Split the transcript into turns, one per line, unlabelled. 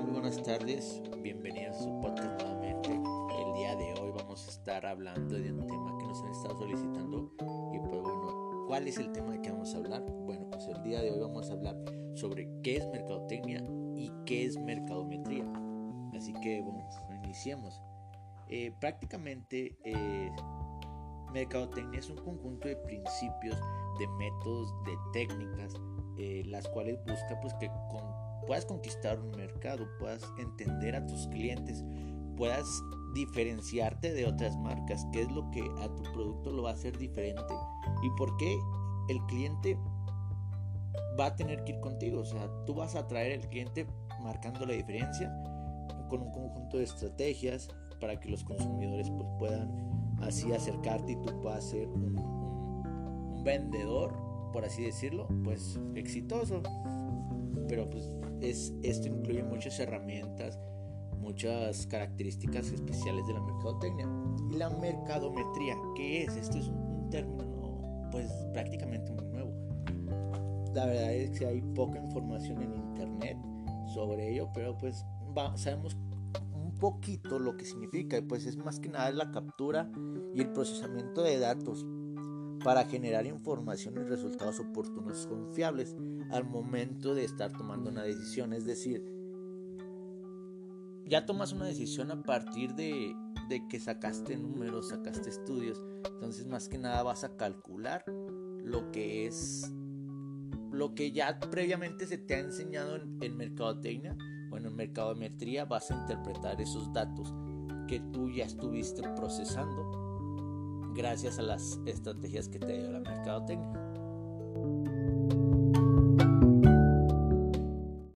muy buenas tardes. Bienvenidos a su podcast nuevamente. El día de hoy vamos a estar hablando de un tema que nos han estado solicitando. Y pues bueno, ¿cuál es el tema que vamos a hablar? Bueno, pues el día de hoy vamos a hablar sobre qué es mercadotecnia y qué es mercadometría. Así que bueno, iniciemos. Eh, prácticamente eh, mercadotecnia es un conjunto de principios, de métodos, de técnicas, eh, las cuales busca pues que con puedas conquistar un mercado, puedas entender a tus clientes, puedas diferenciarte de otras marcas, qué es lo que a tu producto lo va a hacer diferente y por qué el cliente va a tener que ir contigo. O sea, tú vas a atraer al cliente marcando la diferencia con un conjunto de estrategias para que los consumidores pues, puedan así acercarte y tú puedas ser un, un vendedor, por así decirlo, pues exitoso. Pero pues es, esto incluye muchas herramientas, muchas características especiales de la mercadotecnia. Y la mercadometría, ¿qué es? Esto es un, término pues prácticamente muy nuevo. La verdad es que hay poca información en internet sobre ello, pero pues sabemos un poquito lo que significa. Pues es más que nada la captura y el procesamiento de datos para generar información y resultados oportunos confiables al momento de estar tomando una decisión. Es decir, ya tomas una decisión a partir de, que sacaste números, sacaste estudios. Entonces más que nada vas a calcular lo que es lo que ya previamente se te ha enseñado en, en mercadotecnia. Bueno, en mercadometría vas a interpretar esos datos que tú ya estuviste procesando gracias a las estrategias que te dio la mercadotecnia.